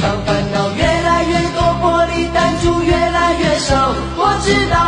当烦恼越来越多玻璃弹珠越来越少我知道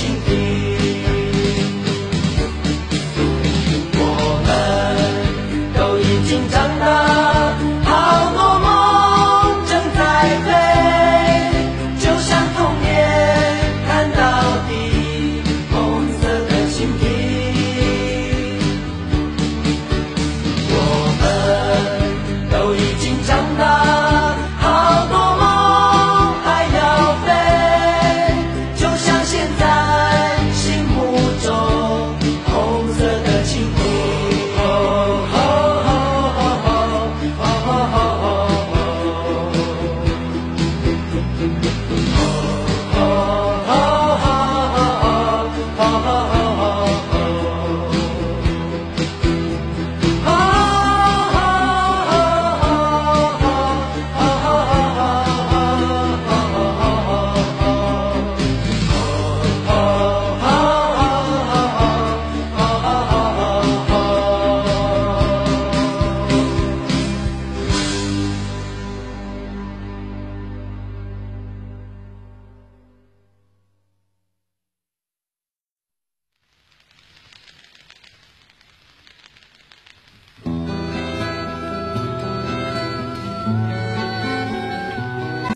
心底，我们都已经长大，好多梦正在飞，就像童年看到的红色的蜻蜓。